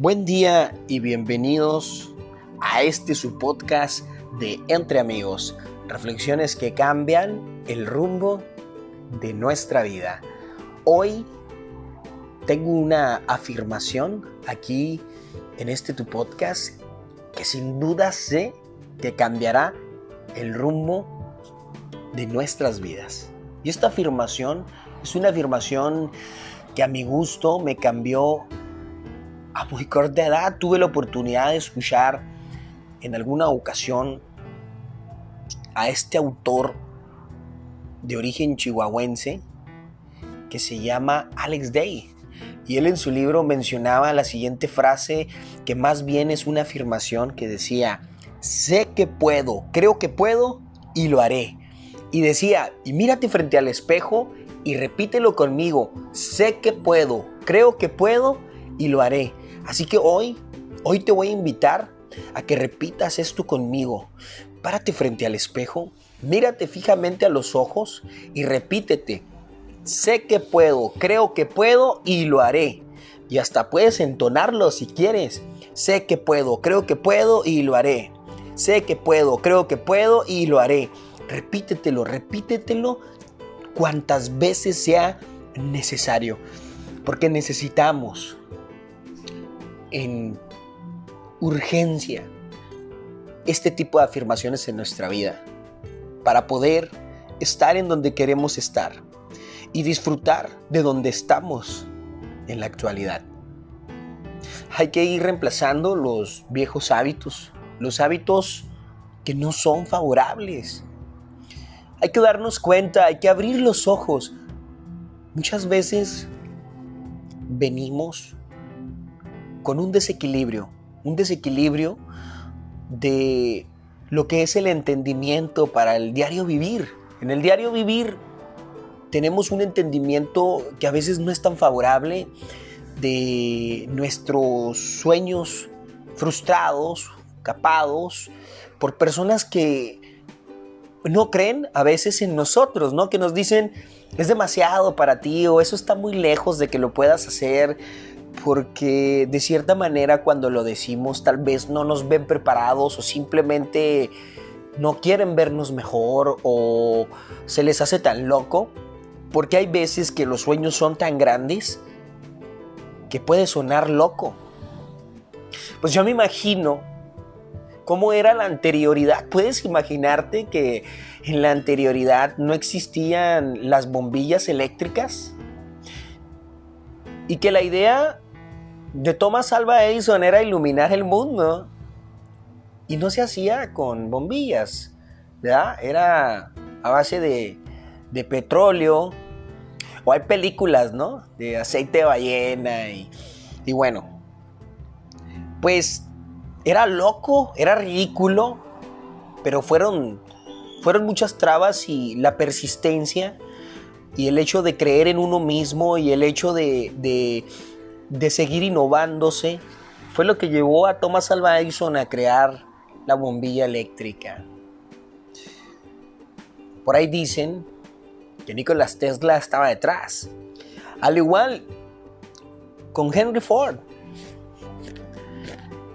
Buen día y bienvenidos a este su podcast de Entre Amigos, reflexiones que cambian el rumbo de nuestra vida. Hoy tengo una afirmación aquí en este tu podcast que sin duda sé que cambiará el rumbo de nuestras vidas. Y esta afirmación es una afirmación que a mi gusto me cambió a muy corta edad tuve la oportunidad de escuchar en alguna ocasión a este autor de origen chihuahuense que se llama Alex Day. Y él en su libro mencionaba la siguiente frase que más bien es una afirmación que decía, sé que puedo, creo que puedo y lo haré. Y decía, y mírate frente al espejo y repítelo conmigo, sé que puedo, creo que puedo y lo haré. Así que hoy, hoy te voy a invitar a que repitas esto conmigo. Párate frente al espejo, mírate fijamente a los ojos y repítete. Sé que puedo, creo que puedo y lo haré. Y hasta puedes entonarlo si quieres. Sé que puedo, creo que puedo y lo haré. Sé que puedo, creo que puedo y lo haré. Repítetelo, repítetelo cuantas veces sea necesario. Porque necesitamos en urgencia este tipo de afirmaciones en nuestra vida para poder estar en donde queremos estar y disfrutar de donde estamos en la actualidad. Hay que ir reemplazando los viejos hábitos, los hábitos que no son favorables. Hay que darnos cuenta, hay que abrir los ojos. Muchas veces venimos con un desequilibrio, un desequilibrio de lo que es el entendimiento para el diario vivir. En el diario vivir tenemos un entendimiento que a veces no es tan favorable de nuestros sueños frustrados, capados, por personas que no creen a veces en nosotros, ¿no? Que nos dicen, es demasiado para ti o eso está muy lejos de que lo puedas hacer porque de cierta manera cuando lo decimos tal vez no nos ven preparados o simplemente no quieren vernos mejor o se les hace tan loco, porque hay veces que los sueños son tan grandes que puede sonar loco. Pues yo me imagino cómo era la anterioridad. Puedes imaginarte que en la anterioridad no existían las bombillas eléctricas y que la idea de Thomas Alva Edison era iluminar el mundo y no se hacía con bombillas. Era a base de, de petróleo o hay películas, ¿no? De aceite de ballena y, y bueno, pues era loco, era ridículo, pero fueron, fueron muchas trabas y la persistencia y el hecho de creer en uno mismo y el hecho de, de, seguir innovándose fue lo que llevó a Thomas Alva Edison a crear la bombilla eléctrica. Por ahí dicen que Nikola Tesla estaba detrás. Al igual con Henry Ford.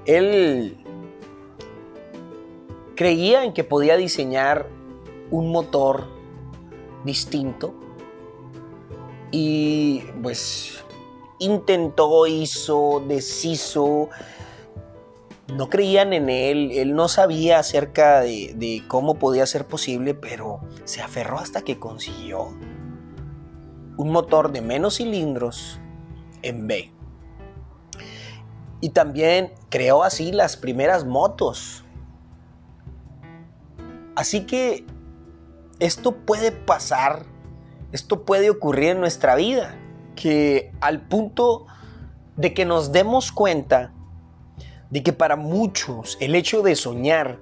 Él creía en que podía diseñar un motor distinto y pues intentó, hizo, deshizo, no creían en él, él no sabía acerca de, cómo podía ser posible, pero se aferró hasta que consiguió un motor de menos cilindros en B. Y también creó así las primeras motos. Así que esto puede pasar esto puede ocurrir en nuestra vida, que al punto de que nos demos cuenta de que para muchos el hecho de soñar,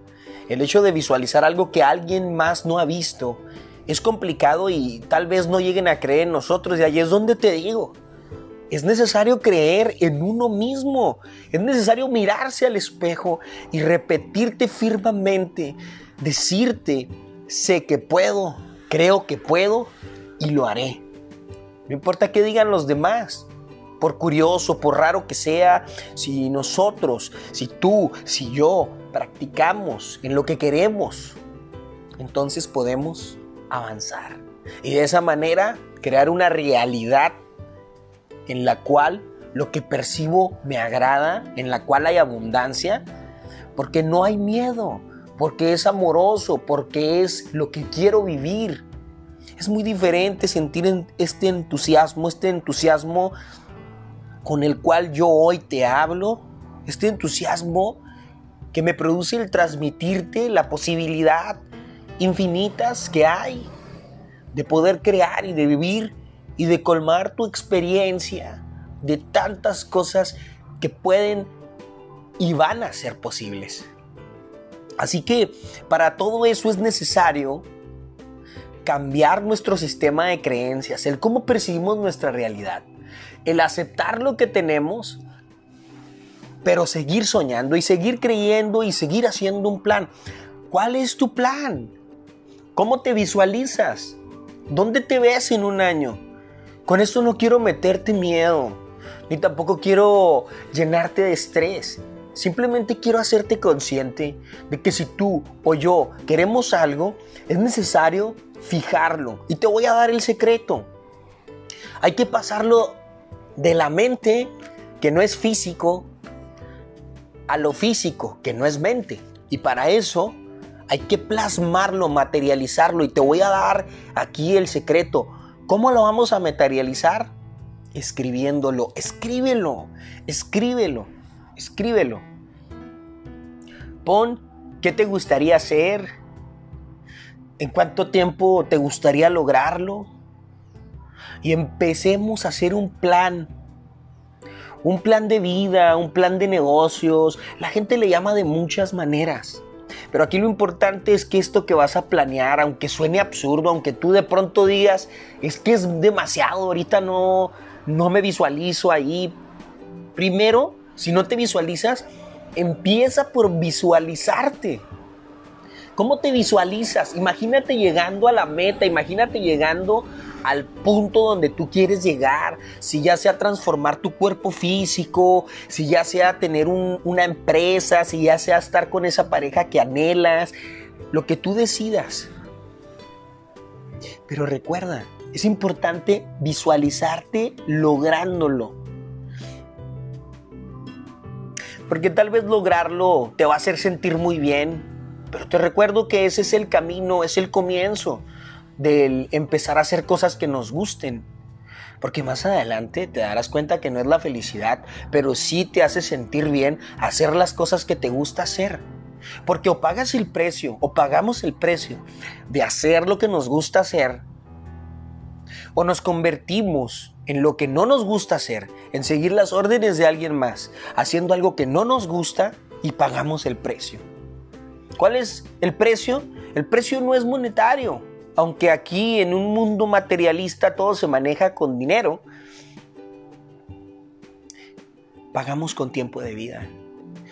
el hecho de visualizar algo que alguien más no ha visto, es complicado y tal vez no lleguen a creer en nosotros. Y ahí es donde te digo, es necesario creer en uno mismo, es necesario mirarse al espejo y repetirte firmemente, decirte, sé que puedo, creo que puedo y lo haré. No importa qué digan los demás, por curioso, por raro que sea, si nosotros, si tú, si yo practicamos en lo que queremos, entonces podemos avanzar. Y de esa manera crear una realidad en la cual lo que percibo me agrada, en la cual hay abundancia, porque no hay miedo, porque es amoroso, porque es lo que quiero vivir. Es muy diferente sentir este entusiasmo, este entusiasmo con el cual yo hoy te hablo, este entusiasmo que me produce el transmitirte la posibilidad infinitas que hay de poder crear y de vivir y de colmar tu experiencia de tantas cosas que pueden y van a ser posibles. Así que para todo eso es necesario cambiar nuestro sistema de creencias, el cómo percibimos nuestra realidad, el aceptar lo que tenemos, pero seguir soñando y seguir creyendo y seguir haciendo un plan. ¿Cuál es tu plan? ¿Cómo te visualizas? ¿Dónde te ves en un año? Con esto no quiero meterte miedo, ni tampoco quiero llenarte de estrés. Simplemente quiero hacerte consciente de que si tú o yo queremos algo, es necesario fijarlo. Y te voy a dar el secreto. Hay que pasarlo de la mente, que no es físico, a lo físico, que no es mente. Y para eso hay que plasmarlo, materializarlo. Y te voy a dar aquí el secreto. ¿Cómo lo vamos a materializar? Escribiéndolo. Escríbelo. Escríbelo. Escríbelo. Pon qué te gustaría hacer. ¿En cuánto tiempo te gustaría lograrlo? Y empecemos a hacer un plan. Un plan de vida, un plan de negocios. La gente le llama de muchas maneras. Pero aquí lo importante es que esto que vas a planear, aunque suene absurdo, aunque tú de pronto digas, es que es demasiado, ahorita no, no me visualizo ahí. Primero, si no te visualizas, empieza por visualizarte. ¿Cómo te visualizas? Imagínate llegando a la meta, imagínate llegando al punto donde tú quieres llegar, si ya sea transformar tu cuerpo físico, si ya sea tener una empresa, si ya sea estar con esa pareja que anhelas, lo que tú decidas. Pero recuerda, es importante visualizarte lográndolo. Porque tal vez lograrlo te va a hacer sentir muy bien, pero te recuerdo que ese es el camino, es el comienzo del empezar a hacer cosas que nos gusten. Porque más adelante te darás cuenta que no es la felicidad, pero sí te hace sentir bien hacer las cosas que te gusta hacer. Porque o pagas el precio, o pagamos el precio de hacer lo que nos gusta hacer, o nos convertimos en lo que no nos gusta hacer, en seguir las órdenes de alguien más, haciendo algo que no nos gusta y pagamos el precio. ¿Cuál es el precio? El precio no es monetario, aunque aquí en un mundo materialista todo se maneja con dinero, pagamos con tiempo de vida.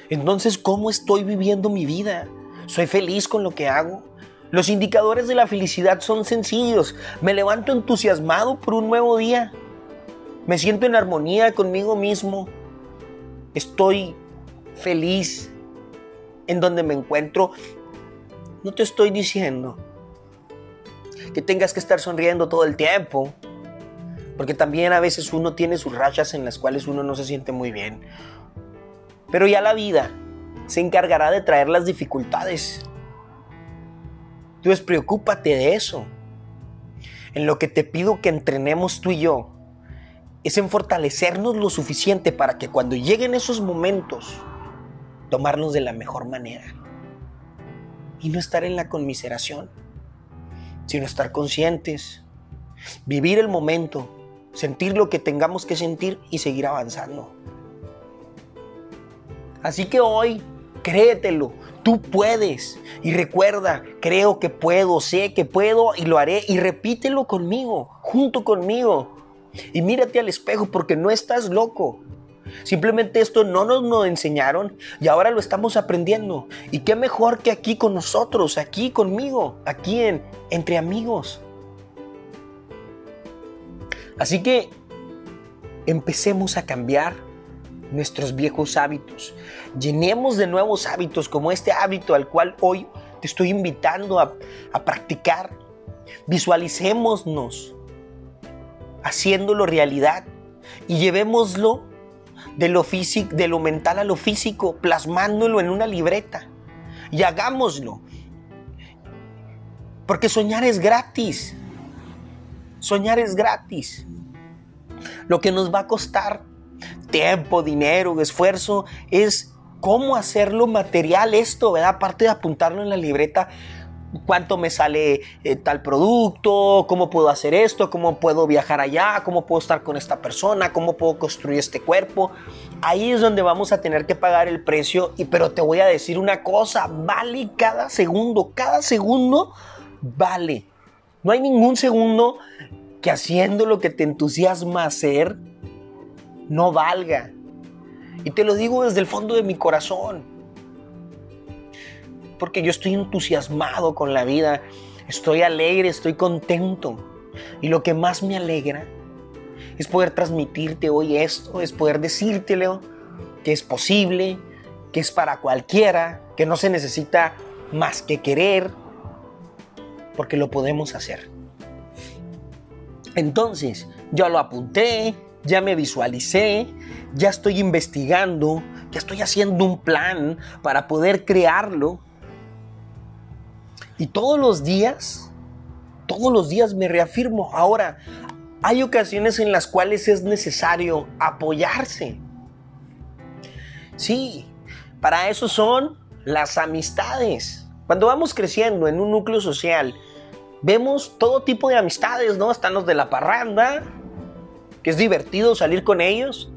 Entonces, ¿cómo estoy viviendo mi vida? ¿Soy feliz con lo que hago? Los indicadores de la felicidad son sencillos. Me levanto entusiasmado por un nuevo día. Me siento en armonía conmigo mismo. Estoy feliz en donde me encuentro. No te estoy diciendo que tengas que estar sonriendo todo el tiempo. Porque también a veces uno tiene sus rachas en las cuales uno no se siente muy bien. Pero ya la vida se encargará de traer las dificultades. Tú despreocúpate de eso. En lo que te pido que entrenemos tú y yo es en fortalecernos lo suficiente para que cuando lleguen esos momentos, tomarnos de la mejor manera. Y no estar en la conmiseración sino estar conscientes, vivir el momento, sentir lo que tengamos que sentir y seguir avanzando. Así que hoy, créetelo, tú puedes. Y recuerda, creo que puedo, sé que puedo y lo haré. Y repítelo conmigo, junto conmigo. Y mírate al espejo porque no estás loco. Simplemente esto no nos lo enseñaron y ahora lo estamos aprendiendo. Y qué mejor que aquí con nosotros, aquí conmigo, aquí en Entre Amigos. Así que empecemos a cambiar nuestros viejos hábitos. Llenemos de nuevos hábitos como este hábito al cual hoy te estoy invitando a, a practicar. Visualicémonos haciéndolo realidad y llevémoslo de lo, físico, de lo mental a lo físico, plasmándolo en una libreta. Y hagámoslo. Porque soñar es gratis. Soñar es gratis. Lo que nos va a costar tiempo, dinero, esfuerzo es cómo hacerlo material esto, ¿verdad? Aparte de apuntarlo en la libreta, cuánto me sale eh, tal producto, cómo puedo hacer esto, cómo puedo viajar allá, cómo puedo estar con esta persona, cómo puedo construir este cuerpo. Ahí es donde vamos a tener que pagar el precio, y, pero te voy a decir una cosa, vale cada segundo, cada segundo vale. No hay ningún segundo que haciendo lo que te entusiasma hacer no valga. Y te lo digo desde el fondo de mi corazón porque yo estoy entusiasmado con la vida, estoy alegre, estoy contento. Y lo que más me alegra es poder transmitirte hoy esto, es poder decirte, Leo, que es posible, que es para cualquiera, que no se necesita más que querer, porque lo podemos hacer. Entonces, yo lo apunté, ya me visualicé, ya estoy investigando, ya estoy haciendo un plan para poder crearlo y todos los días, todos los días me reafirmo. Ahora, hay ocasiones en las cuales es necesario apoyarse. Sí, para eso son las amistades. Cuando vamos creciendo en un núcleo social, vemos todo tipo de amistades, ¿no? Están los de la parranda, que es divertido salir con ellos.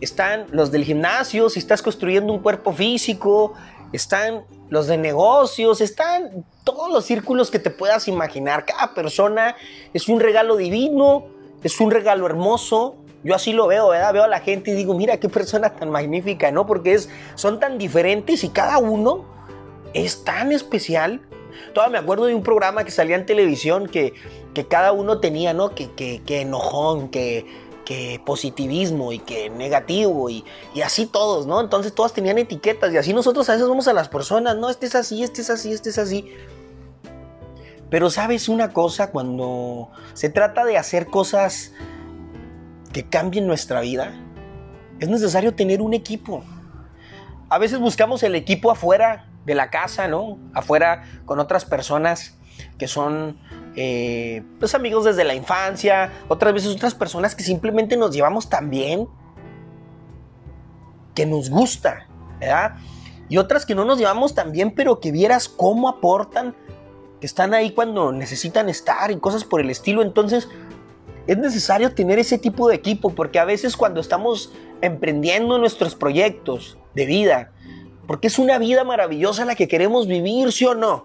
Están los del gimnasio, si estás construyendo un cuerpo físico. Están los de negocios, están todos los círculos que te puedas imaginar. Cada persona es un regalo divino, es un regalo hermoso. Yo así lo veo, ¿verdad? Veo a la gente y digo, mira qué persona tan magnífica, ¿no? Porque es, son tan diferentes y cada uno es tan especial. Todavía me acuerdo de un programa que salía en televisión que, que cada uno tenía, ¿no? Que, que, que enojón, que que positivismo y que negativo y, así todos, ¿no? Entonces todas tenían etiquetas y así nosotros a veces vamos a las personas, no, este es así, este es así, este es así. Pero sabes una cosa, cuando se trata de hacer cosas que cambien nuestra vida, es necesario tener un equipo. A veces buscamos el equipo afuera de la casa, ¿no? Afuera con otras personas que son eh, pues amigos desde la infancia, otras veces otras personas que simplemente nos llevamos tan bien que nos gusta, ¿verdad? Y otras que no nos llevamos tan bien, pero que vieras cómo aportan, que están ahí cuando necesitan estar y cosas por el estilo. Entonces, es necesario tener ese tipo de equipo, porque a veces cuando estamos emprendiendo nuestros proyectos de vida, porque es una vida maravillosa la que queremos vivir, ¿sí o no?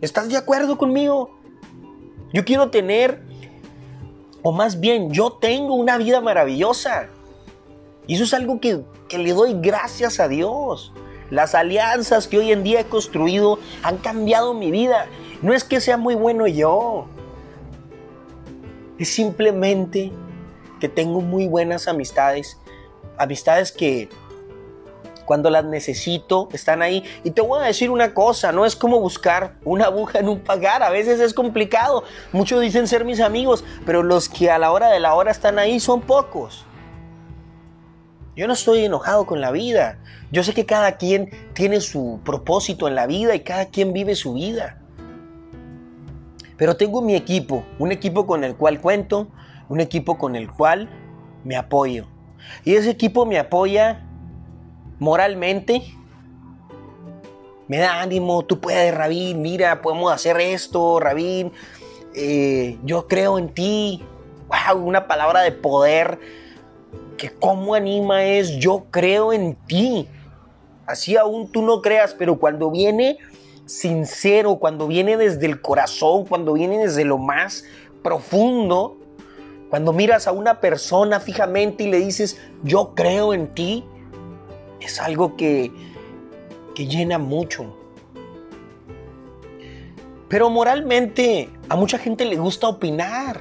¿Estás de acuerdo conmigo? Yo quiero tener, o más bien, yo tengo una vida maravillosa. Y eso es algo que, le doy gracias a Dios. Las alianzas que hoy en día he construido han cambiado mi vida. No es que sea muy bueno yo. Es simplemente que tengo muy buenas amistades. Amistades que cuando las necesito, están ahí. Y te voy a decir una cosa, no es como buscar una aguja en un pagar, a veces es complicado. Muchos dicen ser mis amigos, pero los que a la hora de la hora están ahí son pocos. Yo no estoy enojado con la vida. Yo sé que cada quien tiene su propósito en la vida y cada quien vive su vida. Pero tengo mi equipo, un equipo con el cual cuento, un equipo con el cual me apoyo. Y ese equipo me apoya moralmente me da ánimo, tú puedes, Rabín, mira, podemos hacer esto, Rabín, eh, yo creo en ti. Wow, una palabra de poder que cómo anima es yo creo en ti. Así aún tú no creas, pero cuando viene sincero, cuando viene desde el corazón, cuando viene desde lo más profundo, cuando miras a una persona fijamente y le dices, yo creo en ti, es algo que, que llena mucho. Pero moralmente a mucha gente le gusta opinar.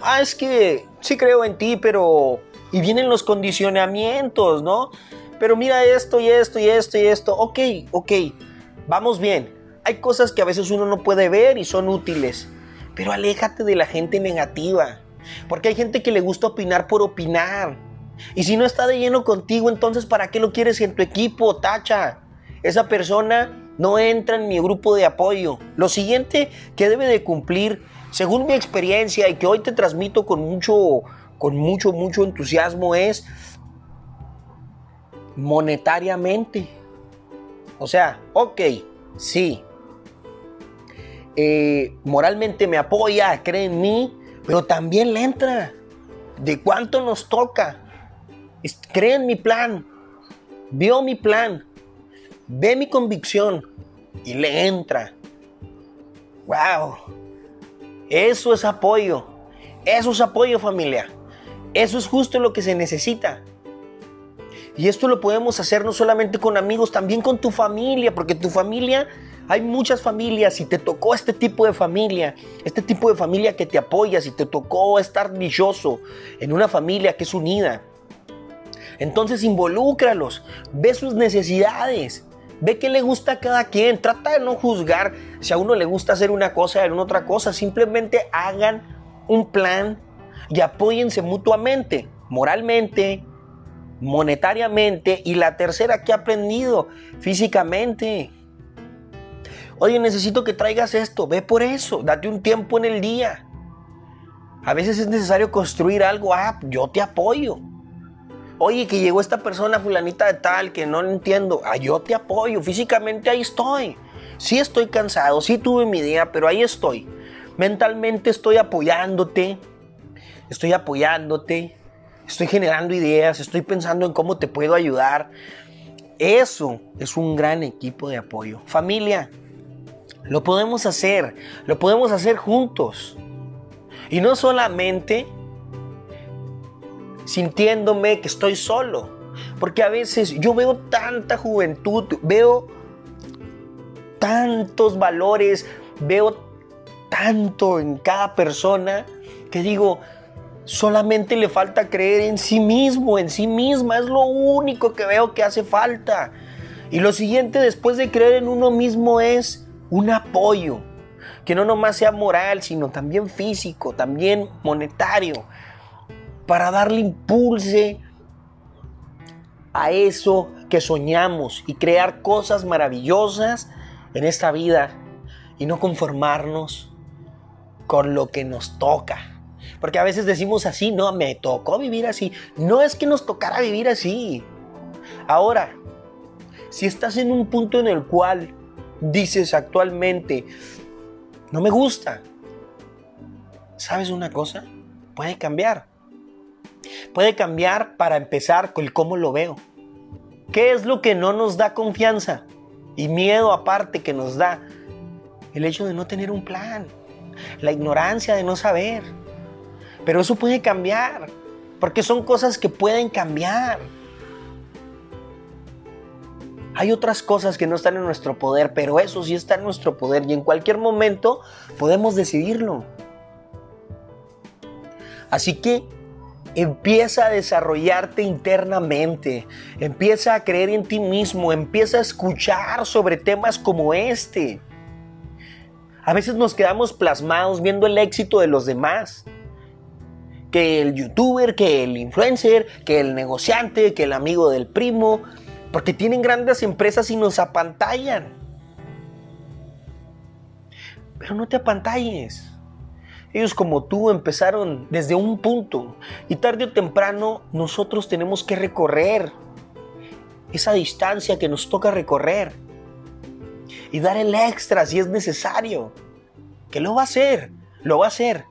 ah, es que sí creo en ti, pero... Y vienen los condicionamientos, ¿no? Pero mira esto y esto y esto y esto. Ok, ok, vamos bien. Hay cosas que a veces uno no puede ver y son útiles. Pero aléjate de la gente negativa. Porque hay gente que le gusta opinar por opinar. Y si no está de lleno contigo, entonces ¿para qué lo quieres en tu equipo? Tacha. Esa persona no entra en mi grupo de apoyo. Lo siguiente que debe de cumplir, según mi experiencia y que hoy te transmito con mucho, con mucho, mucho entusiasmo, es monetariamente. O sea, ok, sí. Eh, moralmente me apoya, cree en mí, pero también le entra. ¿De cuánto nos toca? Cree en mi plan. Vio mi plan. Ve mi convicción. Y le entra. ¡Wow! Eso es apoyo. Eso es apoyo familia. Eso es justo lo que se necesita. Y esto lo podemos hacer no solamente con amigos, también con tu familia, porque tu familia, hay muchas familias, y te tocó este tipo de familia, este tipo de familia que te apoya, si te tocó estar dichoso en una familia que es unida, entonces involúcralos, ve sus necesidades, ve qué le gusta a cada quien, trata de no juzgar si a uno le gusta hacer una cosa y a otra cosa, simplemente hagan un plan y apóyense mutuamente, moralmente, monetariamente y la tercera que he aprendido físicamente. Oye, necesito que traigas esto, ve por eso, date un tiempo en el día. A veces es necesario construir algo, ah, yo te apoyo. Oye, que llegó esta persona fulanita de tal que no entiendo, ah, yo te apoyo, físicamente ahí estoy. Sí estoy cansado, sí tuve mi día, pero ahí estoy. Mentalmente estoy apoyándote, estoy apoyándote, estoy generando ideas, estoy pensando en cómo te puedo ayudar. Eso es un gran equipo de apoyo. Familia, lo podemos hacer, lo podemos hacer juntos. Y no solamente sintiéndome que estoy solo, porque a veces yo veo tanta juventud, veo tantos valores, veo tanto en cada persona que digo, Solamente le falta creer en sí mismo, en sí misma. Es lo único que veo que hace falta. Y lo siguiente después de creer en uno mismo es un apoyo. Que no nomás sea moral, sino también físico, también monetario. Para darle impulso a eso que soñamos y crear cosas maravillosas en esta vida y no conformarnos con lo que nos toca. Porque a veces decimos así, no, me tocó vivir así. No es que nos tocara vivir así. Ahora, si estás en un punto en el cual dices actualmente, no me gusta, ¿sabes una cosa? Puede cambiar. Puede cambiar para empezar con el cómo lo veo. ¿Qué es lo que no nos da confianza? Y miedo aparte que nos da el hecho de no tener un plan, la ignorancia de no saber. Pero eso puede cambiar, porque son cosas que pueden cambiar. Hay otras cosas que no están en nuestro poder, pero eso sí está en nuestro poder y en cualquier momento podemos decidirlo. Así que empieza a desarrollarte internamente, empieza a creer en ti mismo, empieza a escuchar sobre temas como este. A veces nos quedamos plasmados viendo el éxito de los demás que el youtuber, que el influencer, que el negociante, que el amigo del primo, porque tienen grandes empresas y nos apantallan. Pero no te apantalles. Ellos como tú empezaron desde un punto y tarde o temprano nosotros tenemos que recorrer esa distancia que nos toca recorrer y dar el extra si es necesario. Que lo va a hacer, lo va a hacer.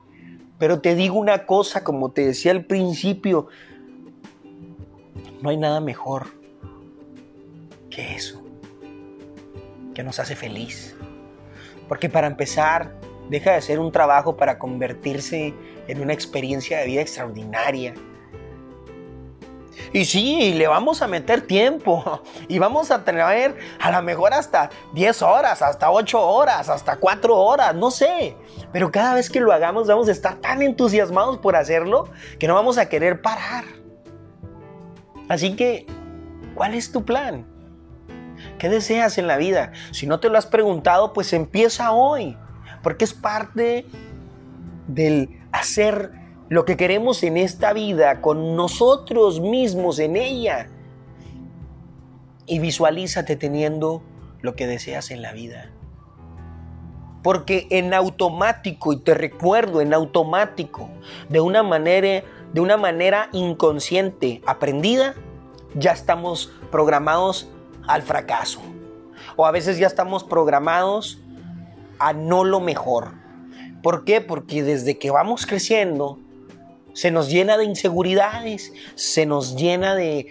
Pero te digo una cosa, como te decía al principio, no hay nada mejor que eso, que nos hace feliz. Porque para empezar, deja de ser un trabajo para convertirse en una experiencia de vida extraordinaria. Y sí, le vamos a meter tiempo y vamos a tener a lo mejor hasta 10 horas, hasta 8 horas, hasta 4 horas, no sé. Pero cada vez que lo hagamos vamos a estar tan entusiasmados por hacerlo que no vamos a querer parar. Así que, ¿cuál es tu plan? ¿Qué deseas en la vida? Si no te lo has preguntado, pues empieza hoy, porque es parte del hacer lo que queremos en esta vida con nosotros mismos en ella. Y visualízate teniendo lo que deseas en la vida. Porque en automático, y te recuerdo, en automático, de una manera, de una manera inconsciente, aprendida, ya estamos programados al fracaso. O a veces ya estamos programados a no lo mejor. ¿Por qué? Porque desde que vamos creciendo, se nos llena de inseguridades, se nos llena de,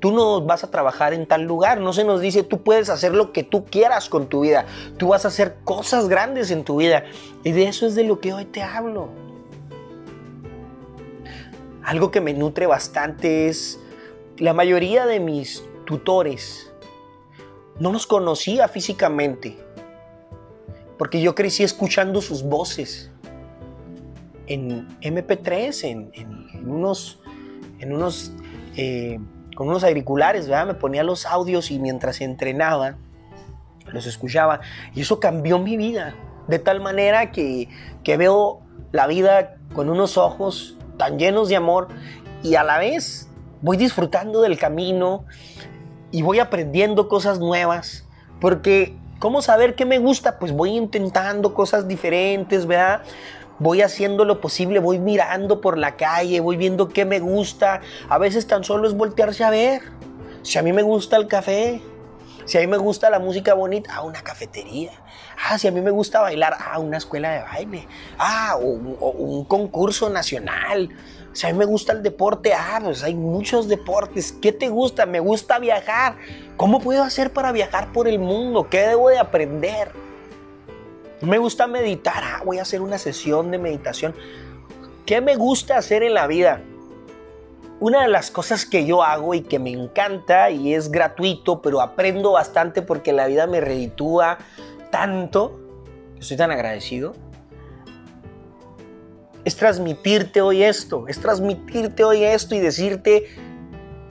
tú no vas a trabajar en tal lugar, no se nos dice tú puedes hacer lo que tú quieras con tu vida, tú vas a hacer cosas grandes en tu vida. Y de eso es de lo que hoy te hablo. Algo que me nutre bastante es la mayoría de mis tutores no los conocía físicamente, porque yo crecí escuchando sus voces en MP3, en, unos, en unos, eh, con unos auriculares, ¿verdad? Me ponía los audios y mientras entrenaba, los escuchaba. Y eso cambió mi vida, de tal manera que, que veo la vida con unos ojos tan llenos de amor y a la vez voy disfrutando del camino y voy aprendiendo cosas nuevas, porque ¿cómo saber qué me gusta? Pues voy intentando cosas diferentes, ¿verdad? voy haciendo lo posible, voy mirando por la calle, voy viendo qué me gusta. A veces tan solo es voltearse a ver. Si a mí me gusta el café, si a mí me gusta la música bonita, a una cafetería. Ah, si a mí me gusta bailar, a una escuela de baile. Ah, un, un concurso nacional. Si a mí me gusta el deporte, ah, pues hay muchos deportes. ¿Qué te gusta? Me gusta viajar. ¿Cómo puedo hacer para viajar por el mundo? ¿Qué debo de aprender? Me gusta meditar, ah, voy a hacer una sesión de meditación. ¿Qué me gusta hacer en la vida? Una de las cosas que yo hago y que me encanta y es gratuito, pero aprendo bastante porque la vida me reditúa tanto, estoy tan agradecido, es transmitirte hoy esto, es transmitirte hoy esto y decirte,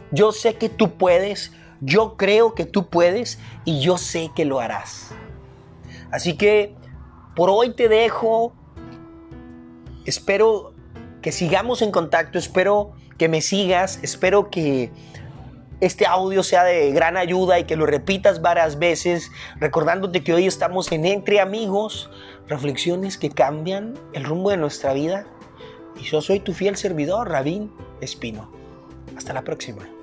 yo sé que tú puedes, yo creo que tú puedes y yo sé que lo harás. Así que por hoy te dejo. Espero que sigamos en contacto, espero que me sigas, espero que este audio sea de gran ayuda y que lo repitas varias veces, recordándote que hoy estamos en Entre Amigos, reflexiones que cambian el rumbo de nuestra vida. Y yo soy tu fiel servidor, Rabín Espino. Hasta la próxima.